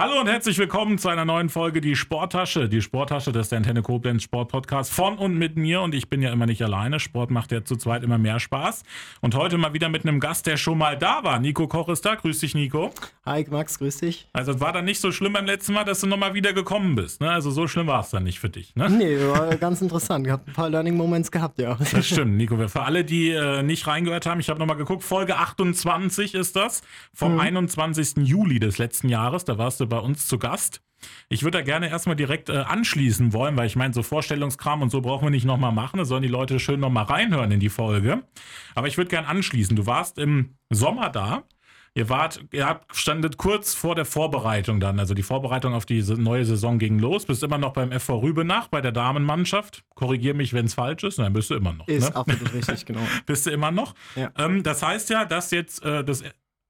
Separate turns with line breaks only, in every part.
Hallo und herzlich willkommen zu einer neuen Folge Die Sporttasche. Die Sporttasche, das ist der Antenne Koblenz Sportpodcast von und mit mir. Und ich bin ja immer nicht alleine. Sport macht ja zu zweit immer mehr Spaß. Und heute mal wieder mit einem Gast, der schon mal da war. Nico Koch ist da. Grüß dich, Nico.
Hi, Max, grüß dich.
Also es war dann nicht so schlimm beim letzten Mal, dass du nochmal wieder gekommen bist. Ne? Also so schlimm war es dann nicht für dich. Ne?
Nee, war ganz interessant. Ich habe ein paar Learning Moments gehabt, ja.
Das stimmt, Nico. Für alle, die äh, nicht reingehört haben, ich habe nochmal geguckt. Folge 28 ist das. Vom mhm. 21. Juli des letzten Jahres. Da warst du bei uns zu Gast. Ich würde da gerne erstmal direkt äh, anschließen wollen, weil ich meine, so Vorstellungskram und so brauchen wir nicht nochmal machen. Da sollen die Leute schön nochmal reinhören in die Folge. Aber ich würde gerne anschließen. Du warst im Sommer da. Ihr wart, ihr standet kurz vor der Vorbereitung dann. Also die Vorbereitung auf die neue Saison ging los. Bist immer noch beim FV Rübenach, bei der Damenmannschaft. Korrigier mich, wenn es falsch ist. Nein, bist du immer noch.
Ist ne? absolut richtig, genau.
bist du immer noch. Ja. Ähm, das heißt ja, dass jetzt äh, das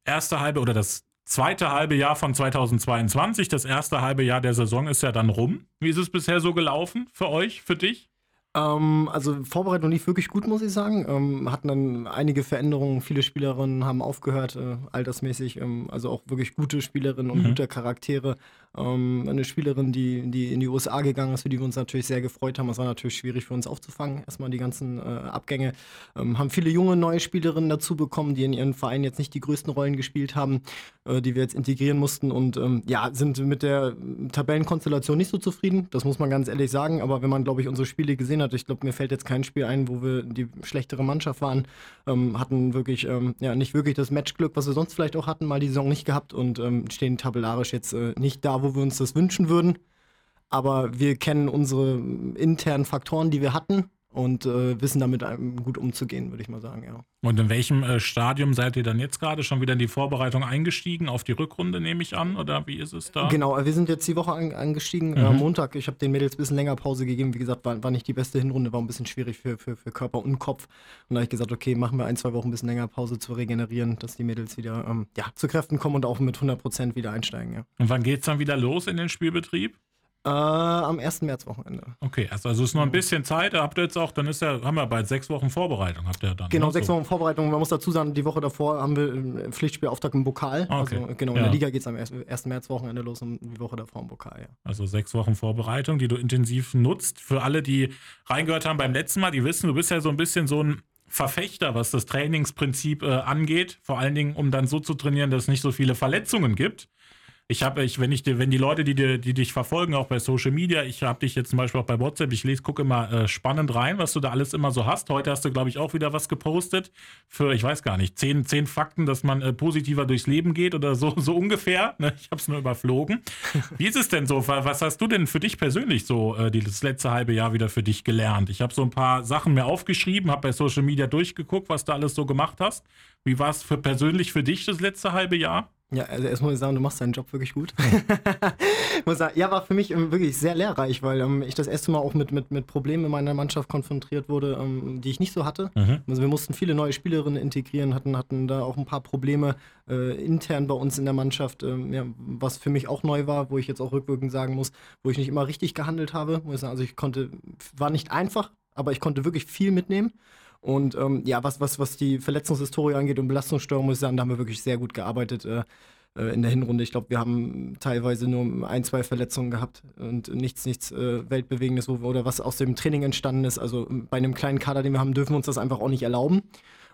erste halbe oder das zweite halbe Jahr von 2022. Das erste halbe Jahr der Saison ist ja dann rum. Wie ist es bisher so gelaufen für euch, für dich?
Ähm, also Vorbereitung lief wirklich gut, muss ich sagen. Ähm, hatten dann einige Veränderungen. Viele Spielerinnen haben aufgehört, äh, altersmäßig. Ähm, also auch wirklich gute Spielerinnen und mhm. gute Charaktere. Ähm, eine Spielerin, die, die in die USA gegangen ist, für die wir uns natürlich sehr gefreut haben. Es war natürlich schwierig für uns aufzufangen, erstmal die ganzen äh, Abgänge. Ähm, haben viele junge neue Spielerinnen dazu bekommen, die in ihren Vereinen jetzt nicht die größten Rollen gespielt haben, äh, die wir jetzt integrieren mussten. Und ähm, ja, sind mit der Tabellenkonstellation nicht so zufrieden. Das muss man ganz ehrlich sagen. Aber wenn man, glaube ich, unsere Spiele gesehen hat, ich glaube, mir fällt jetzt kein Spiel ein, wo wir die schlechtere Mannschaft waren, ähm, hatten wirklich, ähm, ja, nicht wirklich das Matchglück, was wir sonst vielleicht auch hatten, mal die Saison nicht gehabt. Und ähm, stehen tabellarisch jetzt äh, nicht da, wo wir uns das wünschen würden. Aber wir kennen unsere internen Faktoren, die wir hatten und äh, wissen damit gut umzugehen, würde ich mal sagen, ja.
Und in welchem äh, Stadium seid ihr dann jetzt gerade schon wieder in die Vorbereitung eingestiegen? Auf die Rückrunde nehme ich an, oder wie ist es da?
Genau, wir sind jetzt die Woche an, angestiegen. Äh, mhm. Äh, Montag, ich habe den Mädels ein bisschen länger Pause gegeben. Wie gesagt, war, war nicht die beste Hinrunde, war ein bisschen schwierig für, für, für Körper und Kopf. Und da habe ich gesagt, okay, machen wir ein, zwei Wochen ein bisschen länger Pause zu regenerieren, dass die Mädels wieder ähm, ja, zu Kräften kommen und auch mit 100 Prozent wieder einsteigen. Ja.
Und wann geht es dann wieder los in den Spielbetrieb?
Äh, am 1. März-Wochenende.
Okay, also, also ist noch ein bisschen Zeit. Habt ihr jetzt auch, dann ist ja, haben wir bald sechs Wochen Vorbereitung, habt ihr dann.
Genau, ne? sechs Wochen Vorbereitung. Man muss dazu sagen, die Woche davor haben wir ein Pflichtspielauftakt im Pokal.
Ah, okay.
Also genau, in der Liga geht es am 1. März-Wochenende los und die Woche davor im Pokal, ja.
Also sechs Wochen Vorbereitung, die du intensiv nutzt. Für alle, die reingehört haben beim letzten Mal, die wissen, du bist ja so ein bisschen so ein Verfechter, was das Trainingsprinzip äh, angeht. Vor allen Dingen, um dann so zu trainieren, dass es nicht so viele Verletzungen gibt. Ich habe, ich, wenn ich, wenn die Leute, die, die dich verfolgen, auch bei Social Media, ich habe dich jetzt zum Beispiel auch bei WhatsApp, ich lese, gucke immer äh, spannend rein, was du da alles immer so hast. Heute hast du, glaube ich, auch wieder was gepostet für, ich weiß gar nicht, zehn, zehn Fakten, dass man äh, positiver durchs Leben geht oder so, so ungefähr. Ne? Ich habe es nur überflogen. Wie ist es denn so? Was hast du denn für dich persönlich so äh, das letzte halbe Jahr wieder für dich gelernt? Ich habe so ein paar Sachen mir aufgeschrieben, habe bei Social Media durchgeguckt, was du alles so gemacht hast. Wie war es für persönlich für dich das letzte halbe Jahr?
Ja, also erstmal muss ich sagen, du machst deinen Job wirklich gut. muss sagen, ja, war für mich ähm, wirklich sehr lehrreich, weil ähm, ich das erste Mal auch mit, mit, mit Problemen in meiner Mannschaft konfrontiert wurde, ähm, die ich nicht so hatte. Mhm. Also wir mussten viele neue Spielerinnen integrieren, hatten, hatten da auch ein paar Probleme äh, intern bei uns in der Mannschaft, ähm, ja, was für mich auch neu war, wo ich jetzt auch rückwirkend sagen muss, wo ich nicht immer richtig gehandelt habe. Muss ich sagen, also ich konnte, war nicht einfach, aber ich konnte wirklich viel mitnehmen. Und ähm, ja, was, was, was die Verletzungshistorie angeht und Belastungssteuerung, muss ich sagen, da haben wir wirklich sehr gut gearbeitet äh, äh in der Hinrunde. Ich glaube, wir haben teilweise nur ein, zwei Verletzungen gehabt und nichts, nichts äh, Weltbewegendes wo, oder was aus dem Training entstanden ist. Also bei einem kleinen Kader, den wir haben, dürfen wir uns das einfach auch nicht erlauben.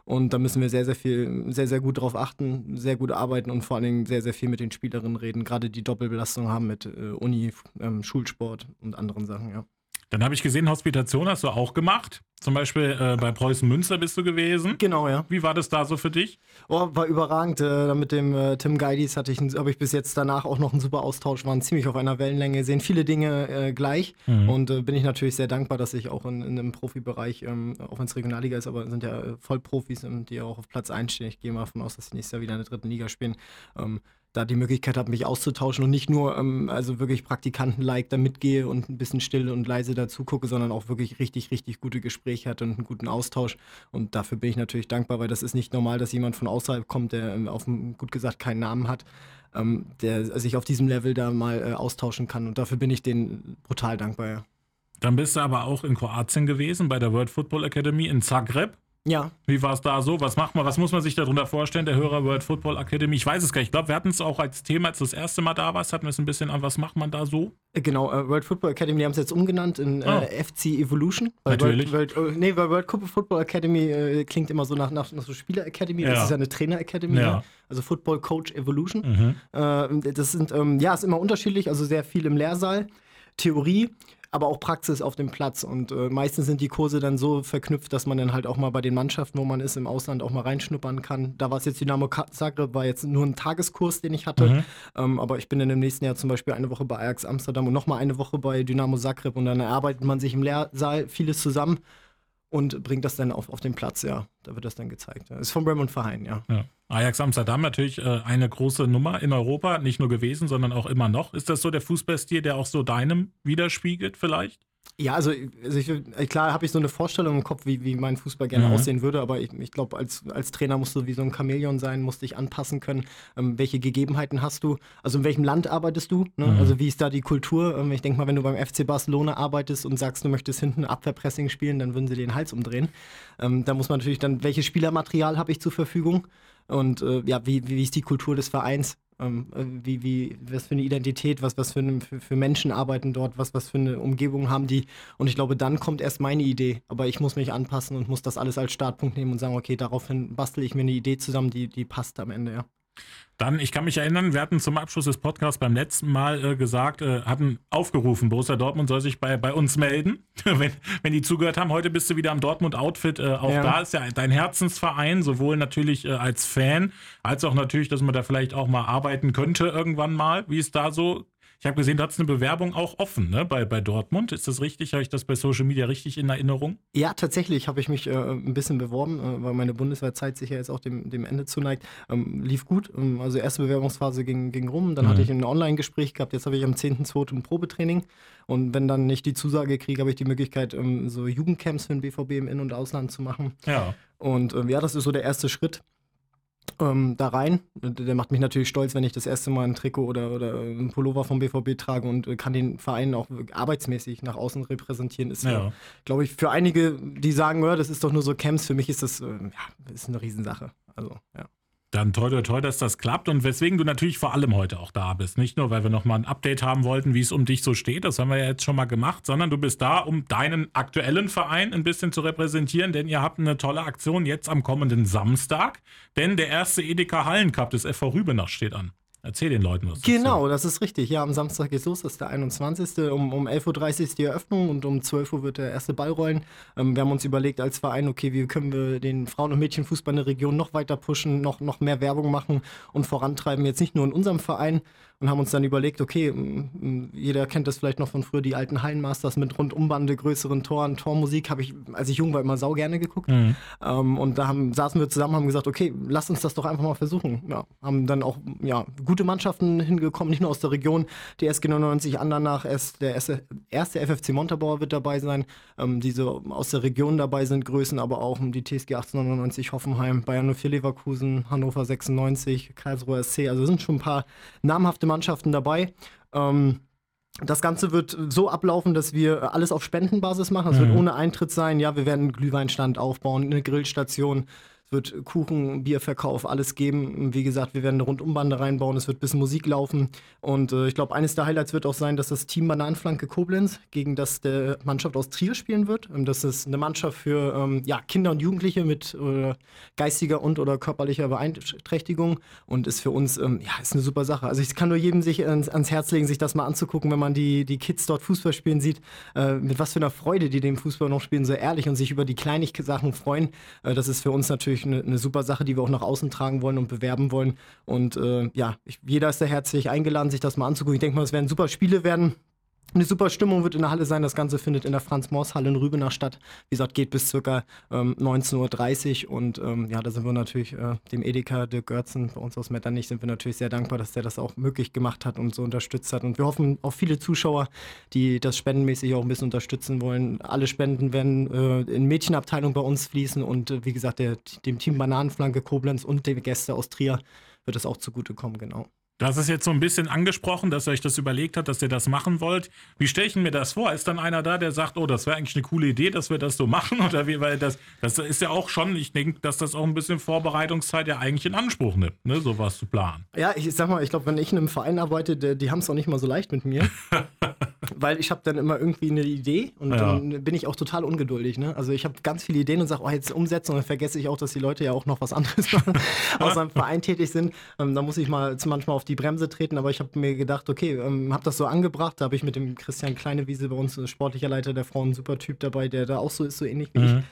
Und da müssen wir sehr, sehr viel, sehr, sehr gut drauf achten, sehr gut arbeiten und vor allen Dingen sehr, sehr viel mit den Spielerinnen reden. Gerade die Doppelbelastung haben mit äh, Uni, ähm, Schulsport und anderen Sachen, ja.
Dann habe ich gesehen, Hospitation hast du auch gemacht. Zum Beispiel äh, bei Preußen Münster bist du gewesen.
Genau, ja.
Wie war das da so für dich?
Oh, war überragend. Äh, mit dem äh, Tim Geidis hatte ich, habe ich bis jetzt danach auch noch einen super Austausch. Waren ziemlich auf einer Wellenlänge, sehen viele Dinge äh, gleich. Mhm. Und äh, bin ich natürlich sehr dankbar, dass ich auch in, in einem Profibereich, ähm, auch wenn es Regionalliga ist, aber sind ja äh, Vollprofis, ähm, die auch auf Platz 1 stehen. Ich gehe mal davon aus, dass sie nächstes Jahr wieder in der dritten Liga spielen. Ähm, da die Möglichkeit habe, mich auszutauschen und nicht nur ähm, also wirklich Praktikanten-like da mitgehe und ein bisschen still und leise dazu gucke, sondern auch wirklich richtig, richtig gute Gespräche hatte und einen guten Austausch. Und dafür bin ich natürlich dankbar, weil das ist nicht normal, dass jemand von außerhalb kommt, der ähm, auf gut gesagt keinen Namen hat, ähm, der sich auf diesem Level da mal äh, austauschen kann. Und dafür bin ich denen brutal dankbar. Ja.
Dann bist du aber auch in Kroatien gewesen, bei der World Football Academy in Zagreb.
Ja.
Wie war es da so? Was macht man, was muss man sich darunter vorstellen, der Hörer World Football Academy? Ich weiß es gar nicht. Ich glaube, wir hatten es auch als Thema, als du das erste Mal da warst, hatten wir es ein bisschen an, was macht man da so?
Äh, genau, äh, World Football Academy, die haben es jetzt umgenannt in äh, oh. FC Evolution.
Natürlich.
World, World, nee, weil World Football Academy äh, klingt immer so nach, nach, nach so Spieler Academy. Ja. Das ist ja eine Trainer Academy. Ja. Ne? Also Football Coach Evolution. Mhm. Äh, das sind, ähm, ja, ist immer unterschiedlich, also sehr viel im Lehrsaal. Theorie, aber auch Praxis auf dem Platz. Und äh, meistens sind die Kurse dann so verknüpft, dass man dann halt auch mal bei den Mannschaften, wo man ist, im Ausland auch mal reinschnuppern kann. Da war es jetzt Dynamo Zagreb, war jetzt nur ein Tageskurs, den ich hatte. Mhm. Ähm, aber ich bin dann im nächsten Jahr zum Beispiel eine Woche bei Ajax Amsterdam und nochmal eine Woche bei Dynamo Zagreb. Und dann erarbeitet man sich im Lehrsaal vieles zusammen und bringt das dann auf, auf den Platz, ja. Da wird das dann gezeigt. Das ist vom Bremen Verein, ja. ja.
Ajax Amsterdam natürlich äh, eine große Nummer in Europa, nicht nur gewesen, sondern auch immer noch. Ist das so der Fußballstil, der auch so deinem widerspiegelt vielleicht?
Ja, also, also ich, klar habe ich so eine Vorstellung im Kopf, wie, wie mein Fußball gerne mhm. aussehen würde, aber ich, ich glaube, als, als Trainer musst du wie so ein Chamäleon sein, musst dich anpassen können. Ähm, welche Gegebenheiten hast du? Also in welchem Land arbeitest du? Ne? Mhm. Also wie ist da die Kultur? Ähm, ich denke mal, wenn du beim FC Barcelona arbeitest und sagst, du möchtest hinten Abwehrpressing spielen, dann würden sie den Hals umdrehen. Ähm, da muss man natürlich dann, welches Spielermaterial habe ich zur Verfügung? Und äh, ja, wie, wie ist die Kultur des Vereins? Ähm, äh, wie, wie, was für eine Identität, was, was für, eine, für, für, Menschen arbeiten dort, was, was für eine Umgebung haben die. Und ich glaube, dann kommt erst meine Idee. Aber ich muss mich anpassen und muss das alles als Startpunkt nehmen und sagen, okay, daraufhin bastel ich mir eine Idee zusammen, die, die passt am Ende, ja.
Dann, ich kann mich erinnern, wir hatten zum Abschluss des Podcasts beim letzten Mal äh, gesagt, äh, hatten aufgerufen, Borussia Dortmund soll sich bei, bei uns melden, wenn, wenn die zugehört haben. Heute bist du wieder am Dortmund-Outfit. Äh, auch ja. da ist ja dein Herzensverein, sowohl natürlich äh, als Fan, als auch natürlich, dass man da vielleicht auch mal arbeiten könnte irgendwann mal. Wie ist da so ich habe gesehen, du hast eine Bewerbung auch offen ne, bei, bei Dortmund. Ist das richtig? Habe ich das bei Social Media richtig in Erinnerung?
Ja, tatsächlich habe ich mich äh, ein bisschen beworben, äh, weil meine Bundeswehrzeit sich ja jetzt auch dem, dem Ende zuneigt. Ähm, lief gut. Ähm, also erste Bewerbungsphase ging, ging rum. Dann mhm. hatte ich ein Online-Gespräch gehabt. Jetzt habe ich am 10.2. ein Probetraining. Und wenn dann nicht die Zusage kriege, habe ich die Möglichkeit, ähm, so Jugendcamps für den BVB im In- und Ausland zu machen.
Ja.
Und äh, ja, das ist so der erste Schritt ähm, da rein. Der macht mich natürlich stolz, wenn ich das erste Mal ein Trikot oder, oder ein Pullover vom BVB trage und äh, kann den Verein auch arbeitsmäßig nach außen repräsentieren. Ist, ja. glaube ich, für einige, die sagen, ja, das ist doch nur so Camps, für mich ist das äh, ja, ist eine Riesensache. Also, ja.
Dann toll, toll, toll, dass das klappt und weswegen du natürlich vor allem heute auch da bist. Nicht nur, weil wir nochmal ein Update haben wollten, wie es um dich so steht, das haben wir ja jetzt schon mal gemacht, sondern du bist da, um deinen aktuellen Verein ein bisschen zu repräsentieren, denn ihr habt eine tolle Aktion jetzt am kommenden Samstag, denn der erste Edeka Hallencup des FV Rübenach steht an. Erzähl den Leuten was.
Genau, das ist richtig. Ja, am Samstag geht's los, das ist der 21. Um, um 11.30 Uhr ist die Eröffnung und um 12 Uhr wird der erste Ball rollen. Ähm, wir haben uns überlegt als Verein, okay, wie können wir den Frauen- und Mädchenfußball in der Region noch weiter pushen, noch, noch mehr Werbung machen und vorantreiben. Jetzt nicht nur in unserem Verein, und haben uns dann überlegt, okay, jeder kennt das vielleicht noch von früher, die alten Hallenmasters mit Rundumbande, größeren Toren, Tormusik, habe ich, als ich jung war, immer sau gerne geguckt. Mhm. Ähm, und da haben, saßen wir zusammen, haben gesagt, okay, lass uns das doch einfach mal versuchen. Ja, haben dann auch ja, gute Mannschaften hingekommen, nicht nur aus der Region, die SG 99 Andernach, der erste, FFC Montabaur wird dabei sein, ähm, die so aus der Region dabei sind, Größen, aber auch die TSG 1899 Hoffenheim, Bayern 04 Leverkusen, Hannover 96, Karlsruher SC, also sind schon ein paar namhafte beste Mannschaften dabei. Ähm, das Ganze wird so ablaufen, dass wir alles auf Spendenbasis machen. Es mhm. wird ohne Eintritt sein. Ja, wir werden einen Glühweinstand aufbauen, eine Grillstation wird Kuchen, Bierverkauf, alles geben. Wie gesagt, wir werden eine Rundumbande reinbauen, es wird ein bisschen Musik laufen. Und äh, ich glaube, eines der Highlights wird auch sein, dass das Team Bananenflanke Koblenz gegen das der Mannschaft aus Trier spielen wird. Und das ist eine Mannschaft für ähm, ja, Kinder und Jugendliche mit äh, geistiger und oder körperlicher Beeinträchtigung und ist für uns ähm, ja, ist eine super Sache. Also ich kann nur jedem sich ans, ans, Herz legen, sich das mal anzugucken, wenn man die, die Kids dort Fußball spielen sieht, äh, mit was für einer Freude die dem Fußball noch spielen, so ehrlich und sich über die kleinen Sachen freuen. Äh, das ist für uns natürlich eine, eine, super Sache, die wir auch nach außen tragen wollen und bewerben wollen. Und äh, ja, ich, jeder ist da herzlich eingeladen, sich das mal anzugucken. Ich denke mal, es werden super Spiele werden. Eine super Stimmung wird in der Halle sein. Das Ganze findet in der Franz-Mors-Halle in Rübenach statt. Wie gesagt, geht bis ca. ähm, 19.30 Uhr. Und ähm, ja, da sind wir natürlich äh, dem Edeka Dirk Görzen, bei uns aus Metternich, sind wir natürlich sehr dankbar, dass der das auch möglich gemacht hat und so unterstützt hat. Und wir hoffen auf viele Zuschauer, die das spendenmäßig auch ein bisschen unterstützen wollen. Alle Spenden werden äh, in Mädchenabteilung bei uns fließen. Und äh, wie gesagt, der, dem Team Bananenflanke Koblenz und den Gäste aus Trier wird es auch zugutekommen, genau.
Du hast es jetzt so ein bisschen angesprochen, dass ihr euch das überlegt habt, dass ihr das machen wollt. Wie stelle ich mir das vor? Ist dann einer da, der sagt, oh, das wäre eigentlich eine coole Idee, dass wir das so machen? Oder wie, weil das, das ist ja auch schon, ich denke, dass das auch ein bisschen Vorbereitungszeit ja eigentlich in Anspruch nimmt, ne, sowas zu planen.
Ja, ich sag mal, ich glaube, wenn ich in einem Verein arbeite, die, die haben es auch nicht mal so leicht mit mir. weil ich habe dann immer irgendwie eine Idee und ja. dann bin ich auch total ungeduldig. Ne? Also ich habe ganz viele Ideen und sage, oh, jetzt umsetzen und dann vergesse ich auch, dass die Leute ja auch noch was anderes machen, außer im Verein tätig sind. Ähm, da muss ich mal manchmal auf die Bremse treten, aber ich habe mir gedacht, okay, ähm, habe das so angebracht. Da habe ich mit dem Christian Kleinewiese bei uns, sportlicher Leiter der Frauen, super Typ dabei, der da auch so ist, so ähnlich wie mhm. ich.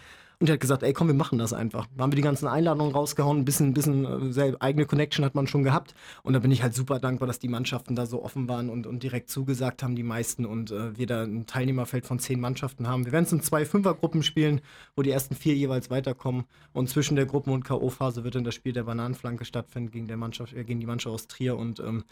Und er hat gesagt, ey, komm, wir machen das einfach. Da haben wir die ganzen Einladungen rausgehauen, ein bisschen, ein bisschen äh, eigene Connection hat man schon gehabt. Und da bin ich halt super dankbar, dass die Mannschaften da so offen waren und, und direkt zugesagt haben, die meisten. Und äh, wir da ein Teilnehmerfeld von zehn Mannschaften haben. Wir werden es in zwei Fünfergruppen spielen, wo die ersten vier jeweils weiterkommen. Und zwischen der Gruppen- und K.O.-Phase wird dann das Spiel der Bananenflanke stattfinden gegen, der Mannschaft, äh, gegen die Mannschaft aus Trier. Und ähm,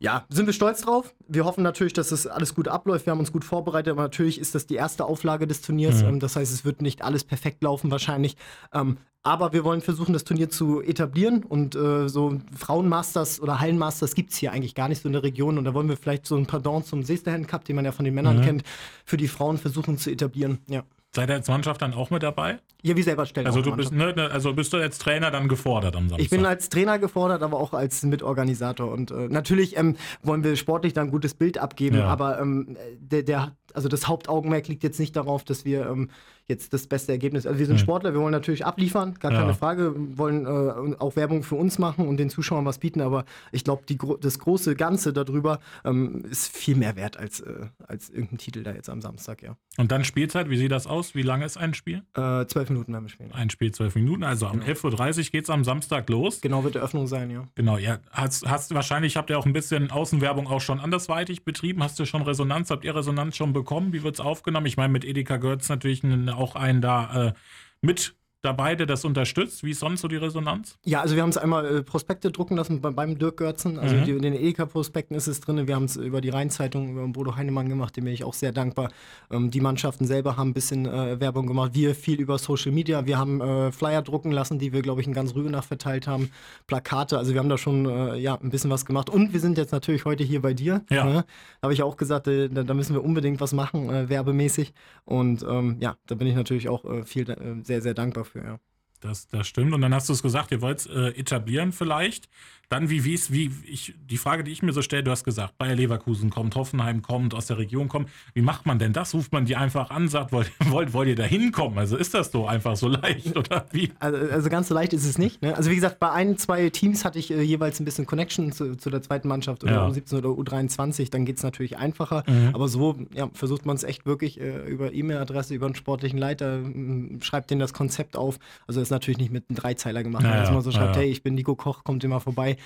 ja, sind wir stolz drauf. Wir hoffen natürlich, dass das alles gut abläuft. Wir haben uns gut vorbereitet, aber natürlich ist das die erste Auflage des Turniers. Mhm. Ähm, das heißt, es wird nicht alles perfekt laufen wahrscheinlich. Ähm, aber wir wollen versuchen, das Turnier zu etablieren. Und äh, so Frauenmasters oder Hallenmasters gibt es hier eigentlich gar nicht so in der Region. Und da wollen wir vielleicht so ein Pardon zum Seesterhand Cup, den man ja von den Männern mhm. kennt, für die Frauen versuchen zu etablieren. Ja.
Seid ihr als Mannschaft dann auch mit dabei?
Ja, wir selber stellen
also du bist, ne, ne, Also bist du als Trainer dann gefordert am Samstag?
Ich bin als Trainer gefordert, aber auch als Mitorganisator. Und äh, natürlich ähm, wollen wir sportlich dann ein gutes Bild abgeben, ja. aber ähm, der, der, also das Hauptaugenmerk liegt jetzt nicht darauf, dass wir ähm, jetzt das beste Ergebnis. Also wir sind mhm. Sportler, wir wollen natürlich abliefern, gar keine ja. Frage, wir wollen äh, auch Werbung für uns machen und den Zuschauern was bieten, aber ich glaube, das große Ganze darüber ähm, ist viel mehr wert als, äh, als irgendein Titel da jetzt am Samstag, ja.
Und dann Spielzeit, wie sieht das aus? Wie lange ist ein Spiel?
Äh, zwölf Minuten werden wir spielen.
Ein Spiel, zwölf Minuten, also am genau. 11.30 Uhr geht es am Samstag los.
Genau, wird Eröffnung sein, ja.
Genau, ja. Hast, hast wahrscheinlich habt ihr auch ein bisschen Außenwerbung auch schon andersweitig betrieben. Hast du schon Resonanz? Habt ihr Resonanz schon bekommen? Wie wird es aufgenommen? Ich meine, mit Edeka gehört natürlich auch einen da äh, mit dabei, der das unterstützt? Wie ist sonst so die Resonanz?
Ja, also wir haben es einmal äh, Prospekte drucken lassen bei, beim Dirk Görzen. Also mhm. die, in den EK-Prospekten ist es drin. Wir haben es über die Rheinzeitung, über Bodo Heinemann gemacht, dem bin ich auch sehr dankbar. Ähm, die Mannschaften selber haben ein bisschen äh, Werbung gemacht. Wir viel über Social Media. Wir haben äh, Flyer drucken lassen, die wir, glaube ich, in ganz Rügenach verteilt haben. Plakate. Also wir haben da schon äh, ja, ein bisschen was gemacht. Und wir sind jetzt natürlich heute hier bei dir. Ja. Ne? Da habe ich auch gesagt, äh, da, da, müssen wir unbedingt was machen, äh, werbemäßig. Und ähm, ja, da bin ich natürlich auch viel, sehr, sehr dankbar für. Ja.
Das, das stimmt. Und dann hast du es gesagt, ihr wollt es äh, etablieren vielleicht. Dann, wie, wie ist, wie, ich, die Frage, die ich mir so stelle, du hast gesagt, Bayer Leverkusen kommt, Hoffenheim kommt, aus der Region kommt. Wie macht man denn das? Ruft man die einfach an, sagt, wollt, wollt, wollt ihr da hinkommen? Also ist das so einfach so leicht oder wie?
Also, also ganz so leicht ist es nicht. Ne? Also wie gesagt, bei ein, zwei Teams hatte ich äh, jeweils ein bisschen Connection zu, zu, der zweiten Mannschaft oder ja. U17 oder U23, dann geht es natürlich einfacher. Mhm. Aber so ja, versucht man es echt wirklich äh, über E-Mail-Adresse, über einen sportlichen Leiter, schreibt denen das Konzept auf. Also das ist natürlich nicht mit einem Dreizeiler gemacht, dass man so schreibt, ja. hey, ich bin Nico Koch, kommt immer vorbei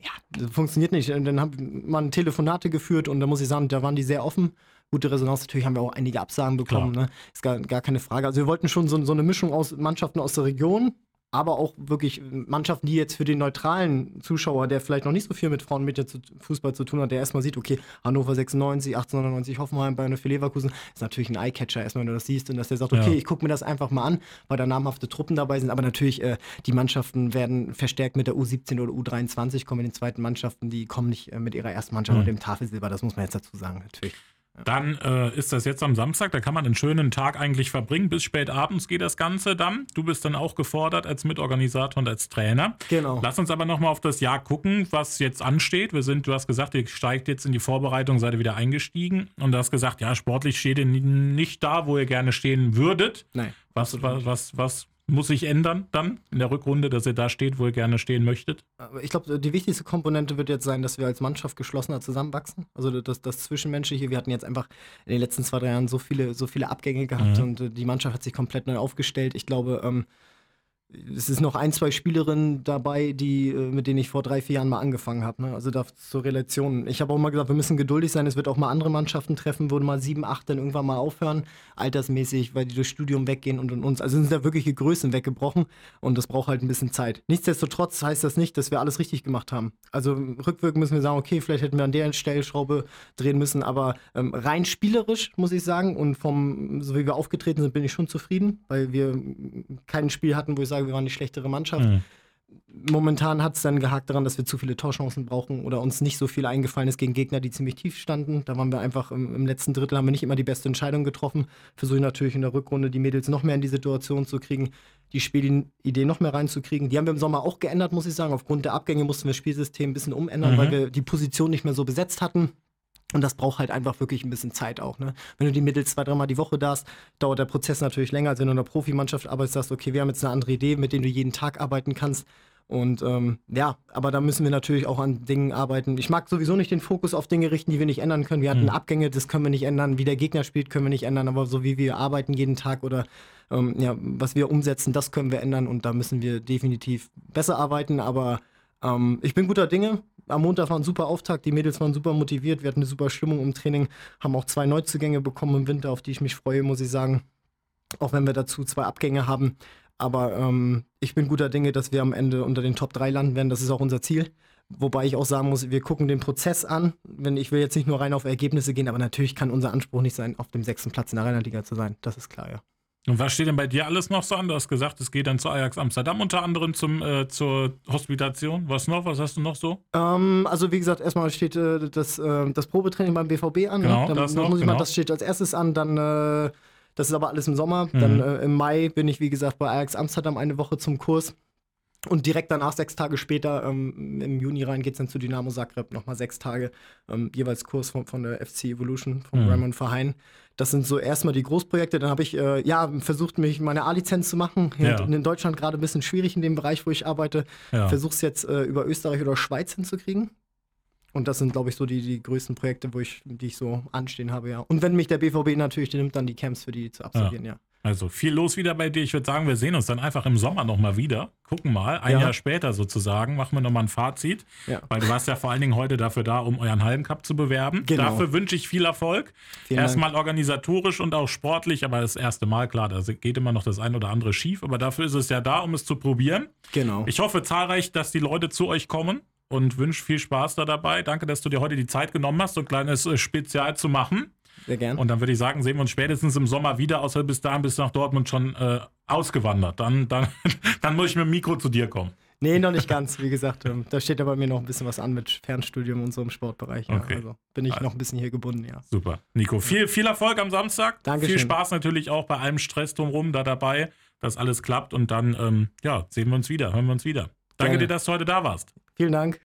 ja, das funktioniert nicht. Und dann haben man Telefonate geführt und da muss ich sagen, da waren die sehr offen. Gute Resonanz, natürlich haben wir auch einige Absagen bekommen, ne? ist gar, gar keine Frage. Also wir wollten schon so, so eine Mischung aus Mannschaften aus der Region, aber auch wirklich Mannschaften, die jetzt für den neutralen Zuschauer, der vielleicht noch nicht so viel mit Frauen mit Fußball zu tun hat, der erstmal sieht, okay, Hannover 96, 1899, Hoffenheim, Bayern für Leverkusen, ist natürlich ein Eyecatcher erstmal, wenn du das siehst und dass der sagt, okay, ja. ich gucke mir das einfach mal an, weil da namhafte Truppen dabei sind, aber natürlich, äh, die Mannschaften werden verstärkt mit der U17 oder U23, kommen in den zweiten Mannschaften, die kommen nicht äh, mit ihrer ersten Mannschaft mhm. und dem Tafelsilber, das muss man jetzt dazu sagen, natürlich.
Dann äh, ist das jetzt am Samstag, da kann man einen schönen Tag eigentlich verbringen. Bis spät abends geht das Ganze dann. Du bist dann auch gefordert als Mitorganisator und als Trainer.
Genau.
Lass uns aber nochmal auf das Jahr gucken, was jetzt ansteht. Wir sind, du hast gesagt, ihr steigt jetzt in die Vorbereitung, seid ihr wieder eingestiegen und du hast gesagt, ja, sportlich steht ihr nicht da, wo ihr gerne stehen würdet.
Nein.
Was, was, was, was muss sich ändern dann in der Rückrunde, dass ihr da steht, wo ihr gerne stehen möchtet?
Ich glaube, die wichtigste Komponente wird jetzt sein, dass wir als Mannschaft geschlossener zusammenwachsen. Also das, das Zwischenmenschliche. Wir hatten jetzt einfach in den letzten zwei, drei Jahren so viele, so viele Abgänge gehabt mhm. und äh, die Mannschaft hat sich komplett neu aufgestellt. Ich glaube, ähm, es ist noch ein, zwei Spielerinnen dabei, die, äh, mit denen ich vor drei, vier Jahren mal angefangen habe. Ne? Also da zur Relation. Ich habe auch mal gesagt, wir müssen geduldig sein. Es wird auch mal andere Mannschaften treffen, wo mal sieben, acht dann irgendwann mal aufhören, altersmäßig, weil die durchs Studium weggehen und und uns. Also sind da wirkliche Größen weggebrochen und das braucht halt ein bisschen Zeit. Nichtsdestotrotz heißt das nicht, dass wir alles richtig gemacht haben. Also rückwirkend müssen wir sagen, okay, vielleicht hätten wir an der Stellschraube drehen müssen, aber ähm, rein spielerisch muss ich sagen und vom, so wie wir aufgetreten sind, bin ich schon zufrieden, weil wir kein Spiel hatten, wo ich sage, wir waren die schlechtere Mannschaft. Mhm. Momentan hat es dann gehakt daran, dass wir zu viele Torchancen brauchen oder uns nicht so viel eingefallen ist gegen Gegner, die ziemlich tief standen. Da waren wir einfach im, im letzten Drittel, haben wir nicht immer die beste Entscheidung getroffen. Versuche natürlich in der Rückrunde die Mädels noch mehr in die Situation zu kriegen, die Spielidee noch mehr reinzukriegen. Die haben wir im Sommer auch geändert, muss ich sagen. Aufgrund der Abgänge mussten wir das Spielsystem ein bisschen umändern, mhm. weil wir die Position nicht mehr so besetzt hatten. Und das braucht halt einfach wirklich ein bisschen Zeit auch. Ne? Wenn du die Mittel zwei, dreimal die Woche darfst, dauert der Prozess natürlich länger, als wenn du in einer Profimannschaft arbeitest, sagst, okay, wir haben jetzt eine andere Idee, mit der du jeden Tag arbeiten kannst. Und ähm, ja, aber da müssen wir natürlich auch an Dingen arbeiten. Ich mag sowieso nicht den Fokus auf Dinge richten, die wir nicht ändern können. Wir hatten mhm. Abgänge, das können wir nicht ändern. Wie der Gegner spielt, können wir nicht ändern. Aber so wie wir arbeiten jeden Tag oder ähm, ja, was wir umsetzen, das können wir ändern. Und da müssen wir definitiv besser arbeiten. Aber ähm, ich bin guter Dinge. Am Montag war ein super Auftakt. Die Mädels waren super motiviert. Wir hatten eine super Stimmung im Training. Haben auch zwei Neuzugänge bekommen im Winter, auf die ich mich freue, muss ich sagen. Auch wenn wir dazu zwei Abgänge haben. Aber ähm, ich bin guter Dinge, dass wir am Ende unter den Top 3 landen werden. Das ist auch unser Ziel. Wobei ich auch sagen muss, wir gucken den Prozess an. Ich will jetzt nicht nur rein auf Ergebnisse gehen, aber natürlich kann unser Anspruch nicht sein, auf dem sechsten Platz in der Rheinland-Liga zu sein. Das ist klar, ja.
Und was steht denn bei dir alles noch so an? Du hast gesagt, es geht dann zu Ajax Amsterdam unter anderem zum, äh, zur Hospitation. Was noch? Was hast du noch so?
Ähm, also wie gesagt, erstmal steht äh, das, äh, das Probetraining beim BVB an.
Ne? Genau, ne?
das, noch, muss ich genau. mal, das steht als erstes an. Dann äh, das ist aber alles im Sommer. Mhm. Dann äh, im Mai bin ich, wie gesagt, bei Ajax Amsterdam eine Woche zum Kurs. Und direkt danach, sechs Tage später, ähm, im Juni rein, geht es dann zu Dynamo Zagreb, nochmal sechs Tage, ähm, jeweils Kurs von, von der FC Evolution, vom mhm. Raymond Verheyen. Das sind so erstmal die Großprojekte. Dann habe ich äh, ja versucht, mich meine A-Lizenz zu machen. Ja. In, in, Deutschland gerade ein bisschen schwierig in dem Bereich, wo ich arbeite. Ja. Versuche es jetzt äh, über Österreich oder Schweiz hinzukriegen. Und das sind, glaube ich, so die, die größten Projekte, wo ich, die ich so anstehen habe, ja. Und wenn mich der BVB natürlich nimmt, dann die Camps für die zu absolvieren, ja. ja.
Also viel los wieder bei dir. Ich würde sagen, wir sehen uns dann einfach im Sommer nochmal wieder. Gucken mal, ein ja. Jahr später sozusagen, machen wir nochmal ein Fazit. Ja. Weil du warst ja vor allen Dingen heute dafür da, um euren Hallencup zu bewerben. Genau. Dafür wünsche ich viel Erfolg. Vielen Erstmal Dank. organisatorisch und auch sportlich, aber das erste Mal, klar, da geht immer noch das ein oder andere schief. Aber dafür ist es ja da, um es zu probieren.
Genau.
Ich hoffe zahlreich, dass die Leute zu euch kommen und wünsche viel Spaß da dabei. Danke, dass du dir heute die Zeit genommen hast, so ein kleines äh, Spezial zu machen.
Sehr gern.
Und dann würde ich sagen, sehen wir uns spätestens im Sommer wieder, außer bis dahin bist du nach Dortmund schon äh, ausgewandert. Dann, dann, dann muss ich mit dem Mikro zu dir kommen.
Nee, noch nicht ganz. Wie gesagt, ähm, da steht aber mir noch ein bisschen was an mit Fernstudium und so im Sportbereich. Ja. Okay. Also bin ich also. noch ein bisschen hier gebunden, ja.
Super. Nico, viel, viel Erfolg am Samstag.
Dankeschön.
Viel Spaß natürlich auch bei allem Stress drumherum da dabei, dass alles klappt und dann, ähm, ja, sehen wir uns wieder, hören wir uns wieder. Danke Gerne. dir, dass du heute da warst.
Vielen Dank.